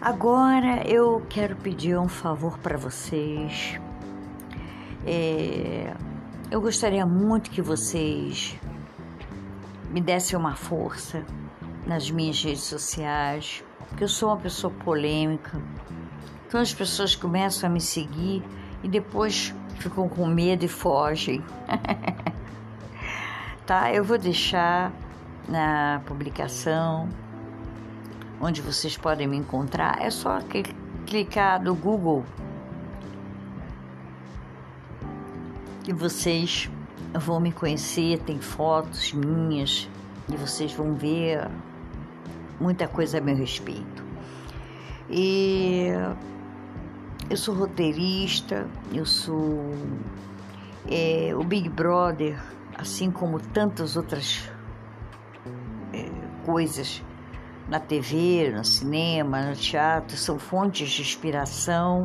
Agora eu quero pedir um favor para vocês. É, eu gostaria muito que vocês me dessem uma força nas minhas redes sociais, porque eu sou uma pessoa polêmica. Então as pessoas começam a me seguir e depois ficam com medo e fogem. tá? Eu vou deixar na publicação onde vocês podem me encontrar. É só clicar no Google e vocês vão me conhecer. Tem fotos minhas e vocês vão ver muita coisa a meu respeito. E eu sou roteirista, eu sou é, o Big Brother, assim como tantas outras é, coisas na TV, no cinema, no teatro, são fontes de inspiração,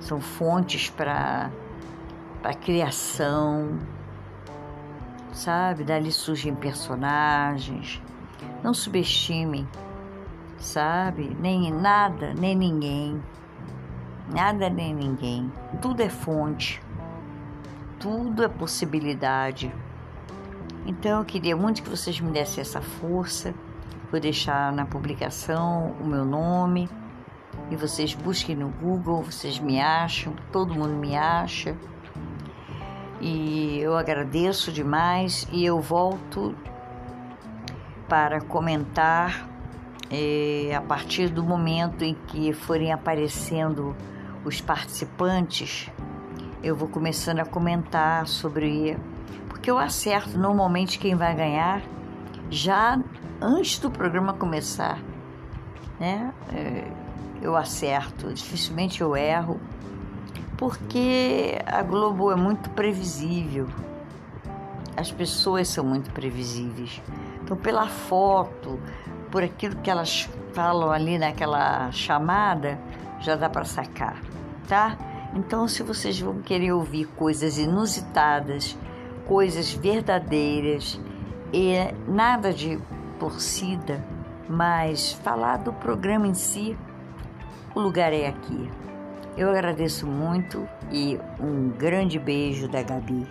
são fontes para para criação, sabe? Dali surgem personagens. Não subestimem, sabe? Nem nada, nem ninguém. Nada nem ninguém. Tudo é fonte. Tudo é possibilidade. Então eu queria muito que vocês me dessem essa força. Vou deixar na publicação o meu nome e vocês busquem no Google, vocês me acham, todo mundo me acha. E eu agradeço demais e eu volto para comentar eh, a partir do momento em que forem aparecendo os participantes, eu vou começando a comentar sobre. Porque eu acerto normalmente quem vai ganhar já antes do programa começar, né? É, eu acerto, dificilmente eu erro, porque a Globo é muito previsível. As pessoas são muito previsíveis. Então, pela foto, por aquilo que elas falam ali naquela chamada, já dá para sacar tá? Então, se vocês vão querer ouvir coisas inusitadas, coisas verdadeiras e nada de torcida, mas falar do programa em si, o lugar é aqui. Eu agradeço muito e um grande beijo da Gabi.